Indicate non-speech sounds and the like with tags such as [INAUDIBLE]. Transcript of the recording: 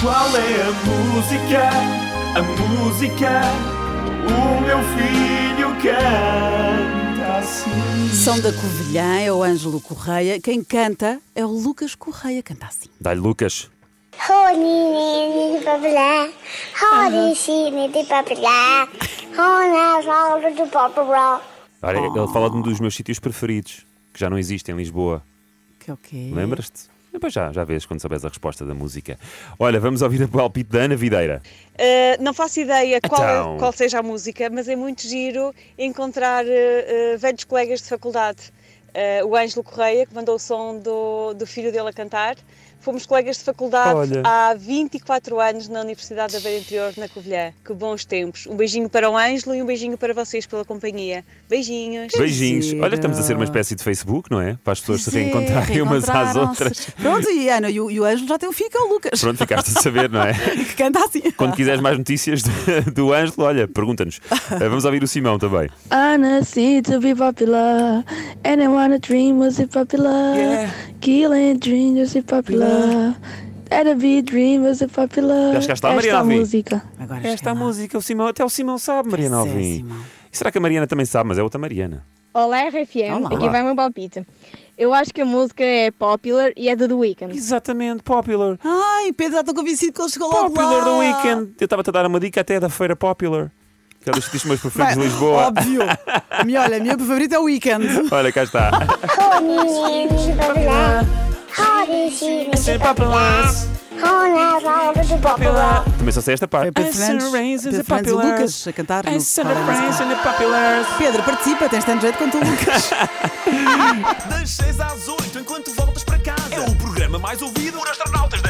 Qual é a música? A música? O meu filho canta assim. Som da Covilhã é o Ângelo Correia. Quem canta é o Lucas Correia. Canta assim. Dá-lhe Lucas. De papelá, papelá, papelá. Olha, ele fala de um dos meus sítios preferidos, que já não existe em Lisboa. Que é o quê? Lembras-te? Depois já, já vês quando souberes a resposta da música. Olha, vamos ouvir a palpite da Ana Videira. Uh, não faço ideia qual, Então. qual seja a música, mas é muito giro encontrar uh, uh, velhos colegas de faculdade. Uh, o Ângelo Correia, que mandou o som do, do filho dele a cantar. Fomos colegas de faculdade Olha. há 24 anos na Universidade da Beira Interior, na Covilhã. Que bons tempos. Um beijinho para o Ângelo e um beijinho para vocês pela companhia. Beijinhos. Beijinhos. giro. Olha, estamos a ser uma espécie de Facebook, não é? Para as pessoas se Pois é, reencontrarem umas às outras. Pronto, e Ana, e o, e o Ângelo já tem um filho que é o Lucas. Pronto, ficaste a saber, não é? [LAUGHS] Que canta assim. Quando quiseres mais notícias do, do Ângelo, olha, pergunta-nos. Eh, Vamos ouvir o Simão também. I nasci to be popular. Anyone a dream was it popular? Killing dreams was it popular? Had a be dream was it popular? Já chegaste lá, Esta Mariana Alvim? música. Agora Esta chega música, o Simão, até o Simão sabe, Mariana Pois é, Alvim. Simão. E será que a Mariana também sabe? Mas é outra Mariana. Olá, RFM. Olá. Aqui vai o meu palpite. Eu acho que a música é popular e é do The Weeknd. Exatamente, Popular. Ai, Pedro, já estou convencido que ele chegou logo Popular lá. do Weekend. Eu estava-te a dar uma dica até da feira Popular. Que é dos sítios meus preferidos de Lisboa. Óbvio. [LAUGHS] A minha, olha, a minha favorita é o Weekend. Olha, cá está. Também só sei esta parte. É Pedro Fernandes, Pedro Fernandes e Lucas a cantar. No Pedro, participa, tens tanto jeito quanto o Lucas. Das 6 às 8, enquanto voltas para casa. É o programa mais ouvido por astronautas.